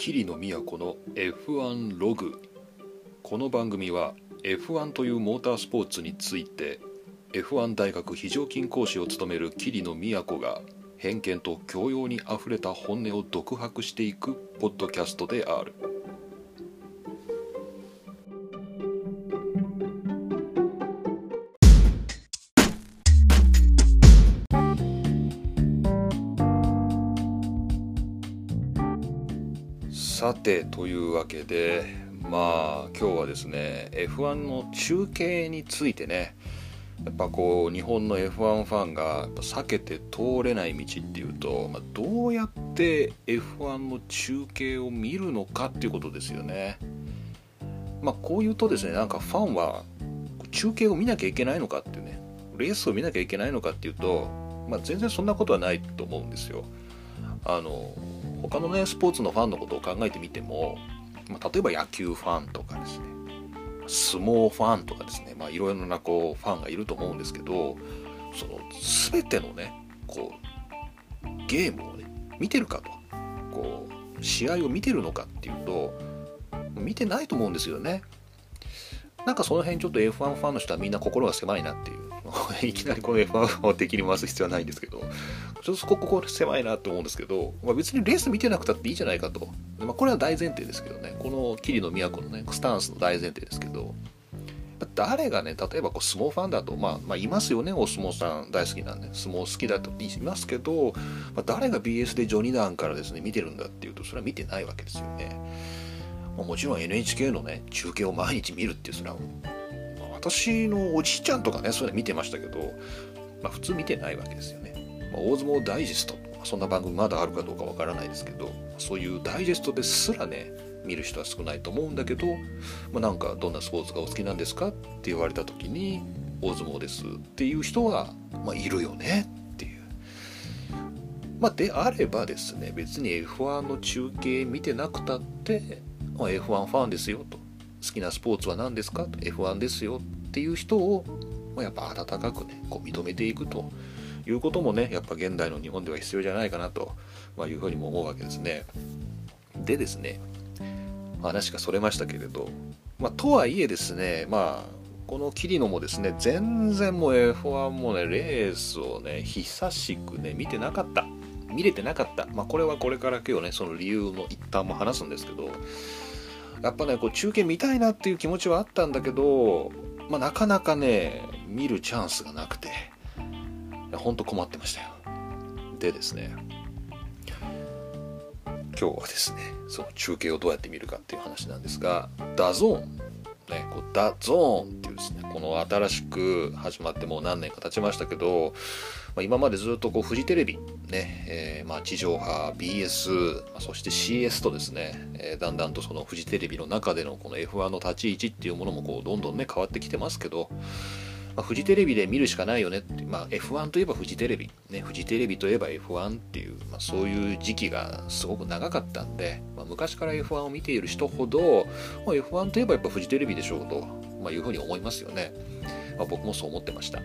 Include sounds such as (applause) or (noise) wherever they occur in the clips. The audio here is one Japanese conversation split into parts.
桐野都の F1 ログ。この番組は F1 というモータースポーツについて F1 大学非常勤講師を務める桐野都が偏見と教養にあふれた本音を独白していくポッドキャストである。というわけでまあ今日はですね F1 の中継についてねやっぱこう日本の F1 ファンが避けて通れない道っていうと、まあ、どうやって F1 の中継を見るのかっていうことですよね。まあ、こう言うとですねなんかファンは中継を見なきゃいけないのかっていうねレースを見なきゃいけないのかっていうと、まあ、全然そんなことはないと思うんですよ。あの他のねスポーツのファンのことを考えてみても、まあ、例えば野球ファンとかですね。相撲ファンとかですね、いろいろなこうファンがいると思うんですけどその全てのねこうゲームをね見てるかと。こう試合を見てるのかっていうと見てないと思うんですよね。なんかその辺ちょっと F1 ファンの人はみんな心が狭いなっていう。(laughs) いきなりこの F1 を敵に回す必要はないんですけどちょっとここ狭いなと思うんですけど、まあ、別にレース見てなくたっていいじゃないかと、まあ、これは大前提ですけどね。この桐野都のねスタンスの大前提ですけど誰がね例えばこう相撲ファンだと、まあ、まあいますよねお相撲さん大好きなんで。相撲好きだと言いますけど、まあ、誰が BS で序二段からですね見てるんだっていうとそれは見てないわけですよね。まあ、もちろん NHK のね中継を毎日見るっていうそれは、私のおじいちゃんとかねそれ見てましたけど、まあ、普通見てないわけですよね。まあ、大相撲ダイジェストそんな番組まだあるかどうかわからないですけどそういうダイジェストですらね見る人は少ないと思うんだけど、まあ、なんかどんなスポーツがお好きなんですかって言われた時に大相撲ですっていう人は、まあ、いるよねっていう。まあ、であればですね別に F1 の中継見てなくたって、まあ、F1 ファンですよと好きなスポーツは何ですかと F1 ですよっていう人を、やっぱ温かくねこう認めていくということもねやっぱ現代の日本では必要じゃないかなと、ま、いうふうにも思うわけですね。でですね話がそれましたけれど、まあ、とはいえですねまあこの桐野もですね全然もう F1 もねレースをね久しくね見てなかった見れてなかったまあこれはこれから今日ねその理由の一端も話すんですけどやっぱねこう中継見たいなっていう気持ちはあったんだけど、まあ、なかなかね見るチャンスがなくてほんと困ってましたよ。でですね今日はですねその中継をどうやって見るかっていう話なんですが DAZN ね、こう DAZN っていうですねこの新しく始まってもう何年か経ちましたけど、まあ、今までずっとこうフジテレビね、えー、まあ地上波 BS そして CS とですね、えー、だんだんとそのフジテレビの中でのこの F1 の立ち位置っていうものもこうどんどんね変わってきてますけどまあ、フジテレビで見るしかないよねって、まあ、F1 といえばフジテレビ、ね、フジテレビといえば F1 っていう、まあ、そういう時期がすごく長かったんで、まあ、昔から F1 を見ている人ほど、まあ、F1 といえばやっぱフジテレビでしょうと、まあ、いうふうに思いますよね、まあ、僕もそう思ってました。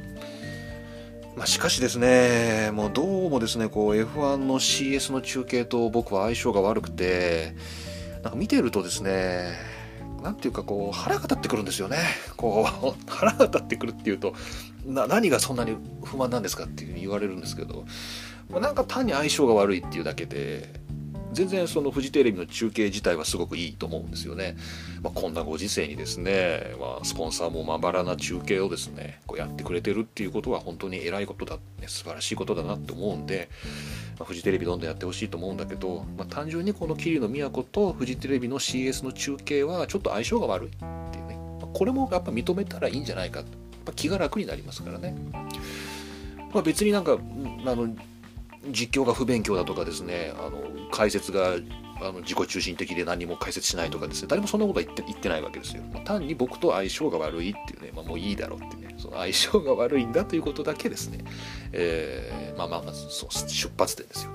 まあ、しかしですね、もうどうもですね、こう F1 の CS の中継と僕は相性が悪くて、なんか見てるとですね、なんていうかこう腹が立ってくるんですよね。こう (laughs) 腹が立ってくるっていうとな何がそんなに不満なんですかっていうふうに言われるんですけど、まあ、なんか単に相性が悪いっていうだけで全然そのフジテレビの中継自体はすごくいいと思うんですよね。まあ、こんなご時世にですね、まあ、スポンサーもまばらな中継をですねこうやってくれてるっていうことは本当に偉いことだ、ね、素晴らしいことだなって思うんで、まあ、フジテレビどんどんやってほしいと思うんだけど、まあ、単純にこの桐野都とフジテレビの CS の中継はちょっと相性が悪いっていうね、まあ、これもやっぱ認めたらいいんじゃないかやっぱ気が楽になりますからね。まあ、別になんかあの実況が不勉強だとかですねあの解説があの自己中心的で何も解説しないとかですね誰もそんなことは言って言ってないわけですよ、まあ、単に僕と相性が悪いっていうね、まあ、もういいだろうってねその相性が悪いんだということだけですね、えー、まあまあまずそう出発点ですよ。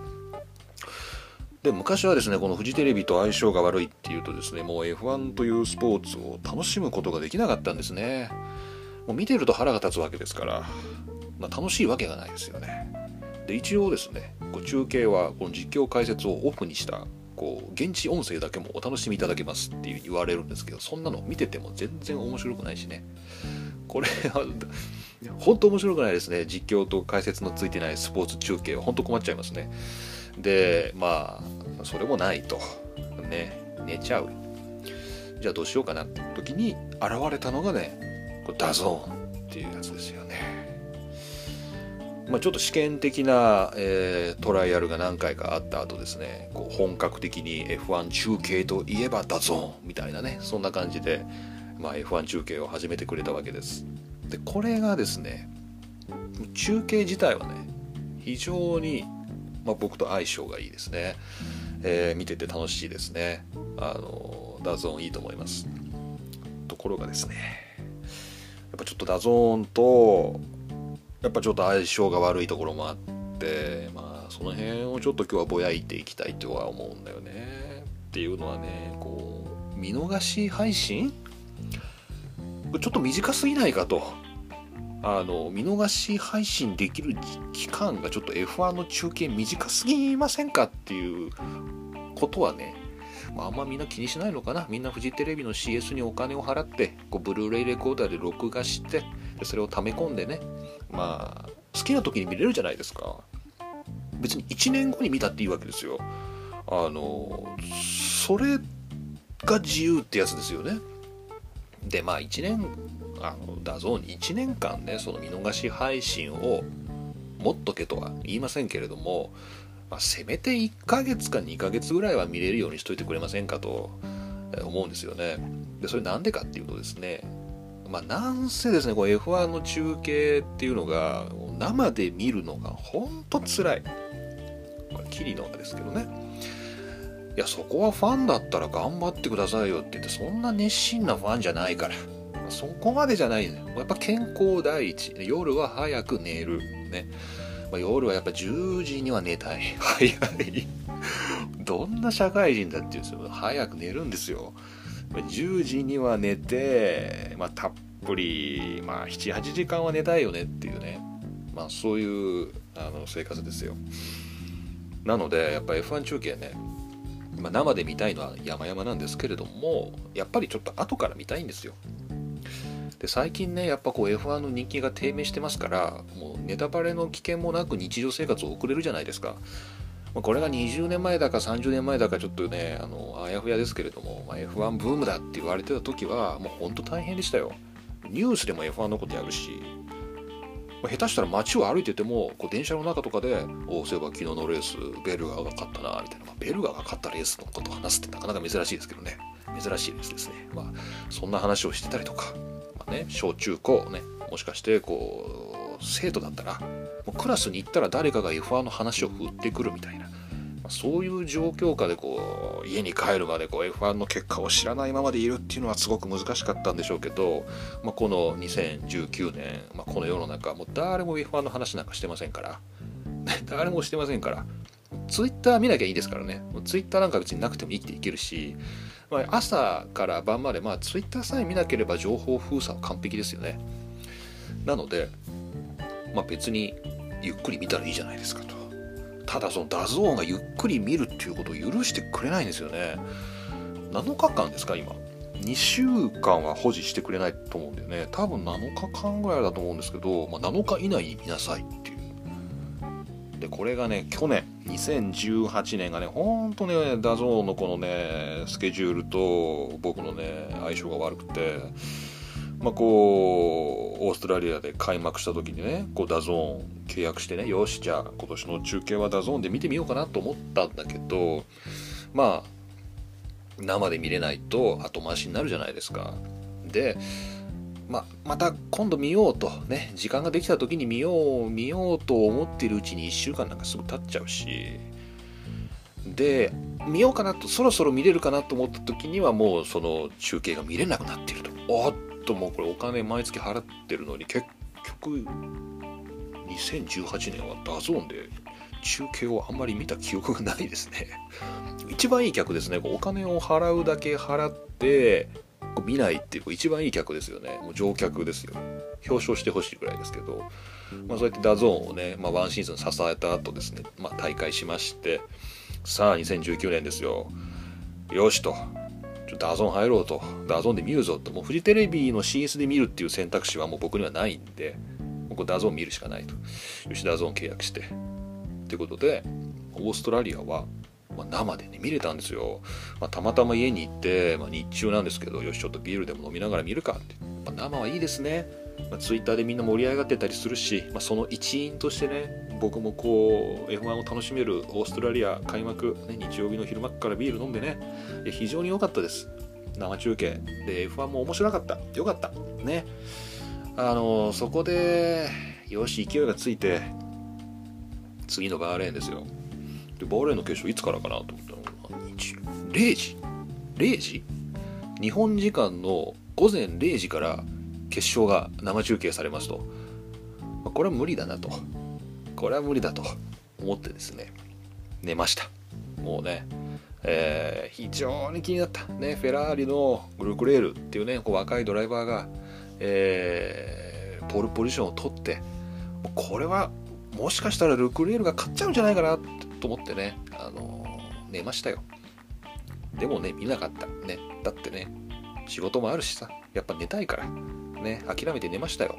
で昔はですねこのフジテレビと相性が悪いっていうとですねもう F1 というスポーツを楽しむことができなかったんですね。もう見てると腹が立つわけですから、まあ、楽しいわけがないですよね。で一応ですねこう中継はこの実況解説をオフにしたこう現地音声だけもお楽しみいただけますって言われるんですけどそんなの見てても全然面白くないしね。これは本当面白くないですね。実況と解説のついてないスポーツ中継は本当困っちゃいますね。でまあそれもないと。ね寝ちゃう。じゃあどうしようかなって時に現れたのがねこ DAZN っていうやつですよ。まあ、ちょっと試験的な、えー、トライアルが何回かあった後ですねこう本格的に F1 中継といえば DAZN みたいなねそんな感じで、まあ、F1 中継を始めてくれたわけです。でこれがですね中継自体はね非常に、まあ、僕と相性がいいですね、えー、見てて楽しいですね。あの DAZN いいと思います。ところがですねやっぱちょっと DAZN とやっぱちょっと相性が悪いところもあってまあその辺をちょっと今日はぼやいていきたいとは思うんだよね。っていうのはねこう見逃し配信？ちょっと短すぎないかと。あの見逃し配信できる期間がちょっと F1 の中継短すぎませんかっていうことはねまあ、あんまみんな気にしないのかな。みんなフジテレビの CS にお金を払ってこうブルーレイレコーダーで録画してでそれを溜め込んでねまあ好きな時に見れるじゃないですか。別に1年後に見たっていいわけですよ。あのそれが自由ってやつですよね。でまあ1年あの DAZN に1年間ねその見逃し配信を持っとけとは言いませんけれども、まあ、せめて1ヶ月か2ヶ月ぐらいは見れるようにしといてくれませんかと思うんですよね。でそれなんでかっていうとですねまあ、なんせですね、こう F1 の中継っていうのが、生で見るのが本当つらい。これ、キリノがですけどね。いや、そこはファンだったら頑張ってくださいよって言って、そんな熱心なファンじゃないから。そこまでじゃないね。やっぱ健康第一。夜は早く寝る。ね。まあ、夜はやっぱ10時には寝たい。早い。どんな社会人だっていうんですよ。早く寝るんですよ。10時には寝て、まあ、たっぷり、まあ、78時間は寝たいよねっていうね、まあ、そういうあの生活ですよ。なのでやっぱ F1 中継ね、まあ、生で見たいのは山々なんですけれどもやっぱりちょっと後から見たいんですよ。で最近ねやっぱこう F1 の人気が低迷してますからもうネタバレの危険もなく日常生活を送れるじゃないですか。まこれが20年前だか30年前だかちょっとねあのあやふやですけれども、まあ、F1 ブームだって言われてた時はもうほんと大変でしたよ。ニュースでも F1 のことやるし、まあ、下手したら街を歩いててもこう電車の中とかで「おおそういえば昨日のレースベルガーが勝ったな」みたいな、まあ、ベルガーが勝ったレースのことを話すってなかなか珍しいですけどね。珍しいレースですね。まあそんな話をしてたりとか、まあね、小中高ねもしかしてこう生徒だったらもうクラスに行ったら誰かが F1 の話を振ってくるみたいな。そういう状況下でこう家に帰るまでこう F1 の結果を知らないままでいるっていうのはすごく難しかったんでしょうけど、まあ、この2019年、まあ、この世の中もう誰も F1 の話なんかしてませんから。誰もしてませんから。ツイッター見なきゃいいですからね。ツイッターなんか別になくても生きていけるし、まあ、朝から晩まで、まあ、ツイッターさえ見なければ情報封鎖は完璧ですよね。なので、まあ、別にゆっくり見たらいいじゃないですかと。ただその DAZN がゆっくり見るっていうことを許してくれないんですよね。7日間ですか今。2週間は保持してくれないと思うんだよね。多分7日間ぐらいだと思うんですけど、まあ、7日以内に見なさいっていう。でこれがね去年2018年がねほんとね DAZN のこのねスケジュールと僕のね相性が悪くてまあ、こうオーストラリアで開幕した時にねこう DAZN 契約してねよしじゃあ今年の中継は DAZN で見てみようかなと思ったんだけどまあ生で見れないと後回しになるじゃないですか。で、ま、また今度見ようとね時間ができた時に見よう見ようと思ってるうちに1週間なんかすぐ経っちゃうしで見ようかなとそろそろ見れるかなと思った時にはもうその中継が見れなくなっていると。おっともうこれお金毎月払ってるのに結局2018年は DAZN で中継をあんまり見た記憶がないですね。(laughs) 一番いい客ですね。お金を払うだけ払って見ないっていう一番いい客ですよね。もう上客ですよ。表彰してほしいぐらいですけど、まあ、そうやって DAZN をね、まあ、ワンシーズン支えた後ですね、まあ、退会しまして。さあ2019年ですよ。よしと。ちょっとダゾン入ろうと。ダゾンで見るぞと。もうフジテレビの CS で見るっていう選択肢はもう僕にはないんで。もうダゾン見るしかないと。よしダゾン契約して。ということでオーストラリアはまあ、生でね見れたんですよ、まあ、たまたま家に行って、まあ、日中なんですけどよしちょっとビールでも飲みながら見るかって、ま生はいいですね、まあ、ツイッターでみんな盛り上がってたりするし、まあその一員としてね僕もこう F1 を楽しめるオーストラリア開幕、ね、日曜日の昼間からビール飲んでね非常に良かったです。生中継。で F1 も面白かった。良かった。ね。あのそこでよし勢いがついて次のバーレーンですよ。でバーレーンの決勝いつからかなと思ったら0時0時日本時間の午前0時から決勝が生中継されますと、ま、これは無理だなとこれは無理だと思ってですね寝ましたもうねえー、非常に気になった、ね、フェラーリのグルクレールっていうねこう若いドライバーが、えー、ポールポジションを取ってこれはもしかしたらルクレールが勝っちゃうんじゃないかなと思ってね、あのー、寝ましたよ。でもね、見なかった。ね。だってね、仕事もあるしさ、やっぱ寝たいから。ね、諦めて寝ましたよ。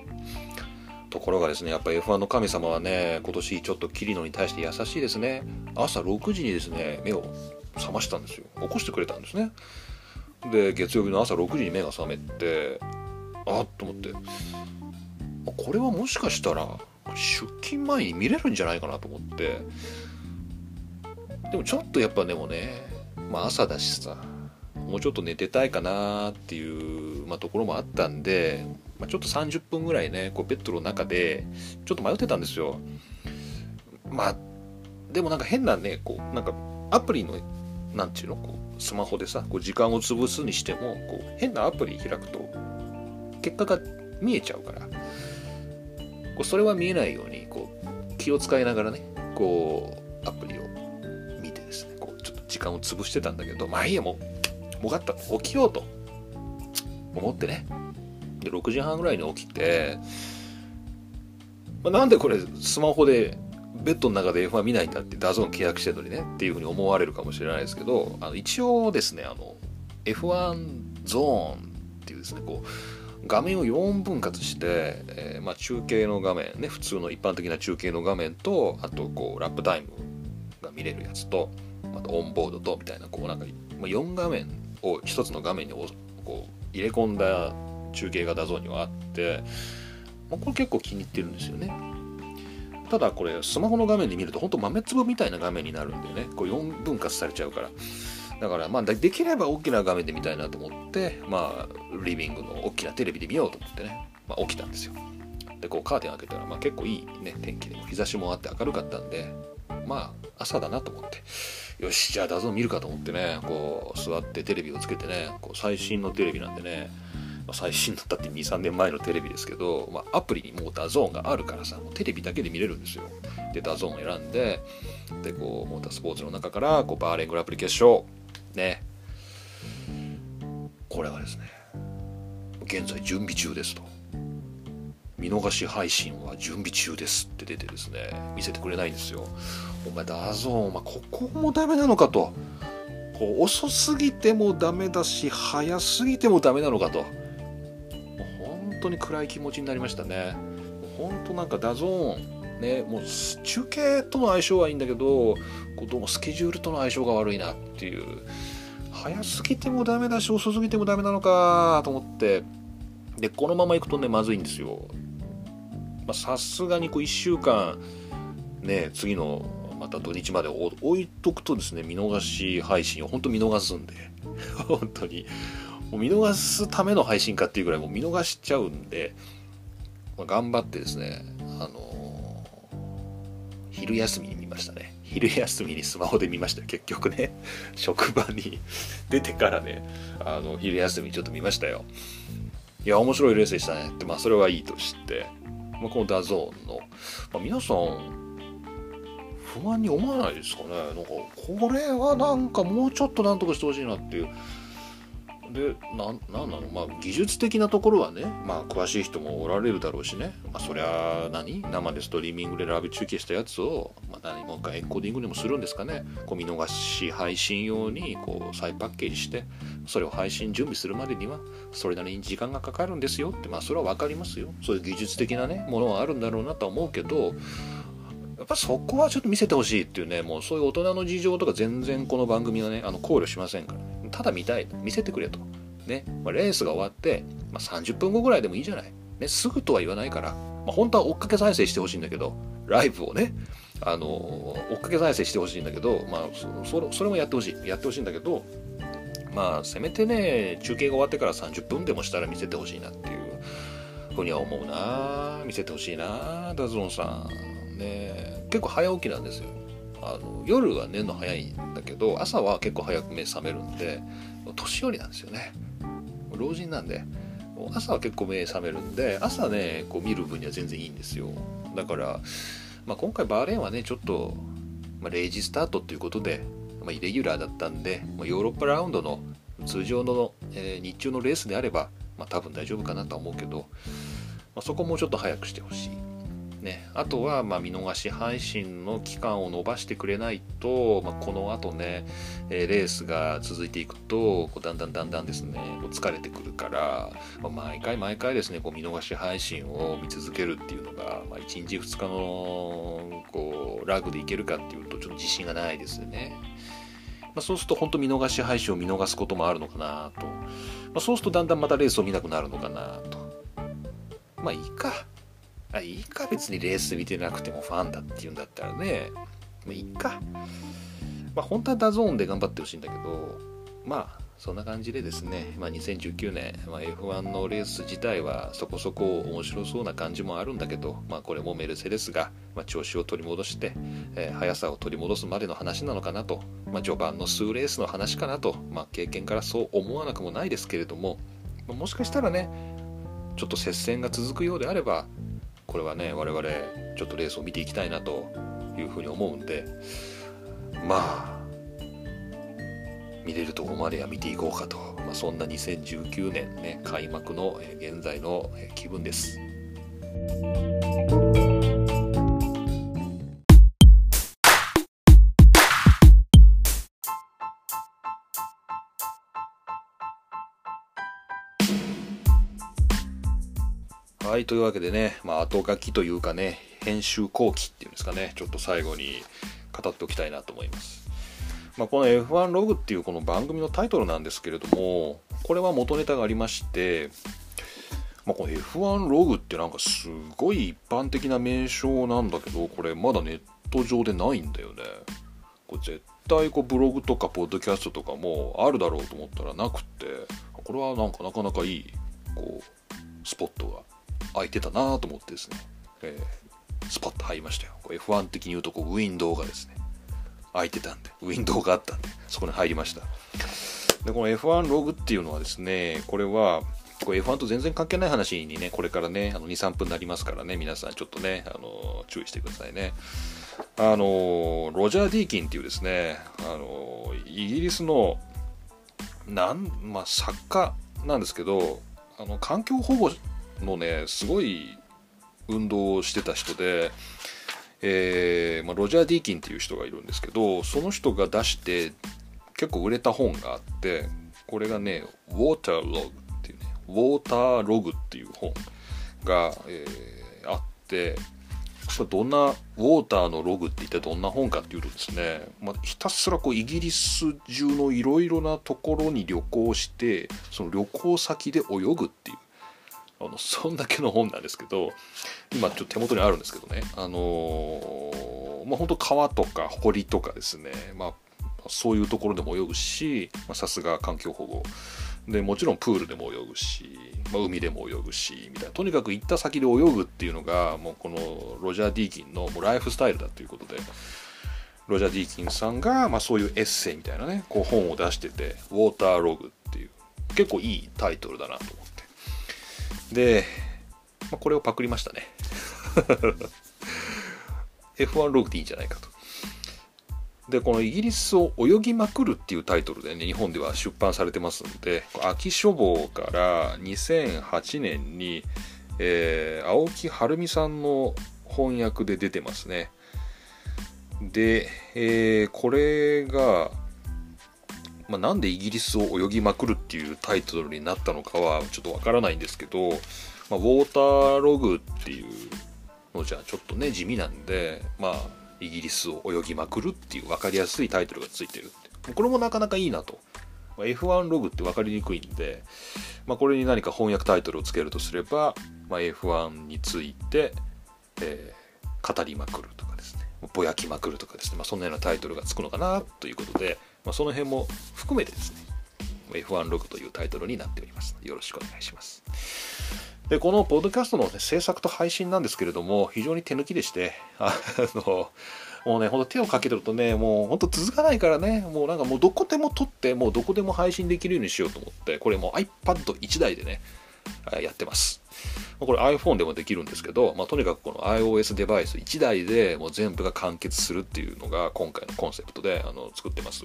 ところがですね、やっぱ F1 の神様はね、今年ちょっとキリノに対して優しいですね。朝6時にですね、目を覚ましたんですよ。起こしてくれたんですね。で、月曜日の朝6時に目が覚めて、あっと思って、これはもしかしたら出勤前に見れるんじゃないかなと思ってでもちょっとやっぱでもね、まあ、朝だしさもうちょっと寝てたいかなっていう、まあ、ところもあったんで、まあ、ちょっと30分ぐらいねこうベッドの中でちょっと迷ってたんですよ。まあでもなんか変なねこうなんかアプリのなんていうのこうスマホでさこう時間を潰すにしてもこう変なアプリ開くと結果が見えちゃうからこうそれは見えないようにこう気を使いながらねこうアプリを見てですねこうちょっと時間を潰してたんだけどまあいいやもうもうガッと起きようと。思ってね。で6時半ぐらいに起きて、まあ、なんでこれスマホでベッドの中で F1 見ないんだって DAZN 契約してるのにねっていうふうに思われるかもしれないですけどあの一応ですねあの F1 ゾーンっていうですねこう画面を4分割して、えー、まあ、中継の画面ね普通の一般的な中継の画面とあとこうラップタイムが見れるやつとあとオンボードとみたいなこうなんか4画面を1つの画面にこう入れ込んだ中継が画像にはあって、まあ、これ結構気に入ってるんですよね。ただこれスマホの画面で見ると本当豆粒みたいな画面になるんでね。こう4分割されちゃうから。だからまあできれば大きな画面で見たいなと思ってまあリビングの大きなテレビで見ようと思ってね、まあ、起きたんですよ。でこうカーテン開けたら、まあ、結構いいね天気でも日差しもあって明るかったんでまあ朝だなと思って。よしじゃあ DAZN 見るかと思ってねこう座ってテレビをつけてねこう最新のテレビなんでねまあ、最新だったって23年前のテレビですけど、まあ、アプリにもう DAZN があるからさもうテレビだけで見れるんですよ。で DAZN を選んででこうモータースポーツの中からこうバーレーングランプリ決勝。ね。これがですね現在準備中ですと。見逃し配信は準備中ですって出てですね見せてくれないんですよ。お前 DAZN お前ここもダメなのかと。こう遅すぎてもダメだし早すぎてもダメなのかと。本当に暗い気持ちになりましたね。本当なんか DAZN ねもう中継との相性はいいんだけどこうどうもスケジュールとの相性が悪いなっていう。早すぎてもダメだし遅すぎてもダメなのかと思って。でこのままいくとねまずいんですよ。まさすがにこう1週間ね次のまた土日まで置いとくとですね見逃し配信を本当見逃すんで (laughs) 本当に。もう見逃すための配信かっていうぐらいもう見逃しちゃうんで、まあ、頑張ってですねあのー、昼休みに見ましたね。昼休みにスマホで見ました結局ね。(laughs) 職場に (laughs) 出てからねあの昼休みちょっと見ましたよ。いや面白いレースでしたね。ってまあそれはいいとして、まあ、この DAZN の、まあ、皆さん不安に思わないですかね？なんかこれはなんかもうちょっとなんとかしてほしいなっていうでなんなんなの？まあ技術的なところはねまあ詳しい人もおられるだろうしね、まあ、そりゃ何？生でストリーミングでライブ中継したやつを、まあ、何もう一回エンコーディングでもするんですかね。こう見逃し配信用にこう再パッケージしてそれを配信準備するまでにはそれなりに時間がかかるんですよって。まあそれは分かりますよ。そういう技術的なねものはあるんだろうなとは思うけどぱそこはちょっと見せてほしいっていうねもうそういう大人の事情とか全然この番組はねあの考慮しませんからねただ見たい見せてくれと。ね、まあ、レースが終わって、まあ、30分後ぐらいでもいいじゃない。ね、すぐとは言わないから、まあ、本当は追っかけ再生してほしいんだけど、ライブをね、あの追っかけ再生してほしいんだけど、まあそ、それもやってほしい。やってほしいんだけど、まあ、せめてね、中継が終わってから30分でもしたら見せてほしいなっていうふうには思うな。見せてほしいな、ダズロンさん。ね、結構早起きなんですよ。あの夜は寝るの早いんだけど朝は結構早く目覚めるんで年寄りなんですよね。老人なんで。朝は結構目覚めるんで朝ねこう見る分には全然いいんですよ。だから、まあ、今回バーレーンはねちょっと、まあ、0時スタートということで、まあ、イレギュラーだったんで、まあ、ヨーロッパラウンドの通常の、えー、日中のレースであれば、まあ、多分大丈夫かなとは思うけど、まあ、そこもうちょっと早くしてほしい。ね、あとはま見逃し配信の期間を延ばしてくれないと、まあ、この後ね、えレースが続いていくとこうだんだんだんだんですねこう疲れてくるから、まあ、毎回毎回ですねこう見逃し配信を見続けるっていうのが、まあ、1日2日のこうラグでいけるかっていうとちょっと自信がないですよね。ま、そうすると本当見逃し配信を見逃すこともあるのかなと、ま、そうするとだんだんまたレースを見なくなるのかなと。まあいいか。あいいか別にレース見てなくてもファンだっていうんだったらね。まあいいか。まあ本当は DAZN で頑張ってほしいんだけどまあそんな感じでですね、まあ、2019年、まあ、F1 のレース自体はそこそこ面白そうな感じもあるんだけど、まあ、これもメルセデスが、ま調子を取り戻して、えー、速さを取り戻すまでの話なのかなと、ま序盤の数レースの話かなと、ま経験からそう思わなくもないですけれども、まもしかしたらねちょっと接戦が続くようであればこれはね我々ちょっとレースを見ていきたいなというふうに思うんでまあ見れるとこまでは見ていこうかと、まあ、そんな2019年ね開幕の現在の気分です。はい、というわけでね、まあ、後書きというかね、編集後期っていうんですかね、ちょっと最後に語っておきたいなと思います。まあ、この F1 ログっていうこの番組のタイトルなんですけれども、これは元ネタがありまして、まあ、この F1 ログってなんかすごい一般的な名称なんだけど、これまだネット上でないんだよね。これ絶対こうブログとかポッドキャストとかもあるだろうと思ったらなくって、これはなんかなかなかいいこうスポットが空いてたなと思ってですね、えー、スパッと入りましたよ。F1 的に言うとこうウィンドウがですね、空いてたんで、ウィンドウがあったんで、そこに入りました。で、この F1 ログっていうのはですね、これは、これ F1 と全然関係ない話にね、これからね、あの2、3分になりますからね、皆さんちょっとね、あの注意してくださいね。あの、ロジャー・ディーキンっていうですね、あの、イギリスの、なん、まあ、作家なんですけど、あの環境保護のねすごい運動をしてた人で、えーまあ、ロジャー・ディーキンっていう人がいるんですけどその人が出して結構売れた本があってこれがね「ウォーターログ」っていうね「ウォーターログ」っていう本が、えー、あってどんなウォーターのログって一体どんな本かっていうとですね、まあ、ひたすらこうイギリス中のいろいろなところに旅行してその旅行先で泳ぐっていうあのそんだけの本なんですけど今ちょっと手元にあるんですけどね。あのー、まあ本当川とか堀とかですね。まあそういうところでも泳ぐしさすが環境保護。でもちろんプールでも泳ぐし、まあ、海でも泳ぐしみたいな。とにかく行った先で泳ぐっていうのがもうこのロジャー・ディーキンのもうライフスタイルだということでロジャー・ディーキンさんが、まあ、そういうエッセイみたいなねこう本を出してて「ウォーターログ」っていう結構いいタイトルだなと思って。で、まあ、これをパクりましたね (laughs) F1 ログでいいんじゃないかと。でこの「イギリスを泳ぎまくる」っていうタイトルでね日本では出版されてますんで秋書房から2008年に、えー、青木晴美さんの翻訳で出てますねで、えー、これが、まあ、なんでイギリスを泳ぎまくるっていうタイトルになったのかはちょっとわからないんですけど、まあ、ウォーターログっていうのじゃちょっとね地味なんでまあイギリスを泳ぎまくるっていう分かりやすいタイトルがついてるって。これもなかなかいいなと。ま F1 ログって分かりにくいんで、まあ、これに何か翻訳タイトルをつけるとすれば、まあ、F1 について、えー、語りまくるとかですね。ぼやきまくるとかですね、まあ、そんなようなタイトルがつくのかなということで、まあ、その辺も含めてですね F1 ログというタイトルになっておりますよろしくお願いしますでこのポッドキャストの、ね、制作と配信なんですけれども非常に手抜きでして (laughs) あのもうね、ほんと手をかけてるとね、もうほんと続かないからね、もうなんかもうどこでも撮って、もうどこでも配信できるようにしようと思って、これもう iPad1 台でね、やってます。これ iPhone でもできるんですけど、まあ、とにかくこの iOS デバイス1台でもう全部が完結するっていうのが今回のコンセプトであの作ってます。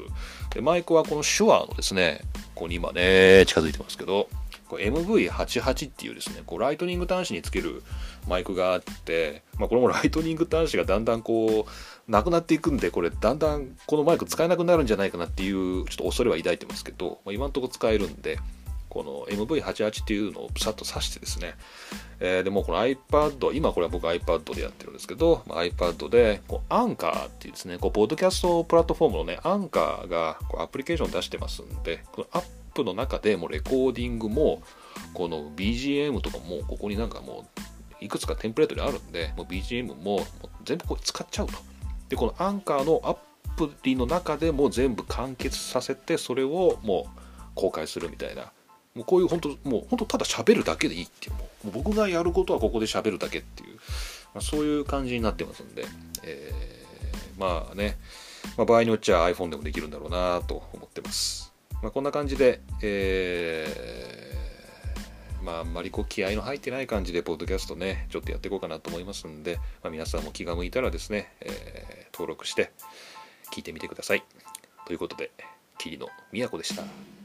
で、マイクはこの手話のですね、ここに今ね、近づいてますけど、MV88 っていうですね、こうライトニング端子につけるマイクがあって、まあ、これもライトニング端子がだんだんこう、なくなっていくんで、これだんだんこのマイク使えなくなるんじゃないかなっていうちょっと恐れは抱いてますけど、まあ、今んとこ使えるんで、この MV88 っていうのをさっと挿してですね、えー、でもこの iPad、今これは僕 iPad でやってるんですけど、まあ、iPad でこうアンカーっていうですね、こうポッドキャストプラットフォームのね、アンカーがこうアプリケーション出してますんで、このアップの中でもレコーディングも、この BGM とかもここになんかもういくつかテンプレートにあるんで、もう BGM も全部これ使っちゃうと。で、このアンカーのアプリの中でも全部完結させて、それをもう公開するみたいなもうこういう本当もう本当ただ喋るだけでいいっていうもう僕がやることはここで喋るだけっていう、まあ、そういう感じになってますんで、えー、まあね、まあ、場合によっちゃ iPhone でもできるんだろうなと思ってます、まあ、こんな感じで、えー、まああんまりこう気合の入ってない感じでポッドキャストねちょっとやっていこうかなと思いますんで、まあ、皆さんも気が向いたらですね、えー、登録して聞いてみてくださいということで霧の都でした。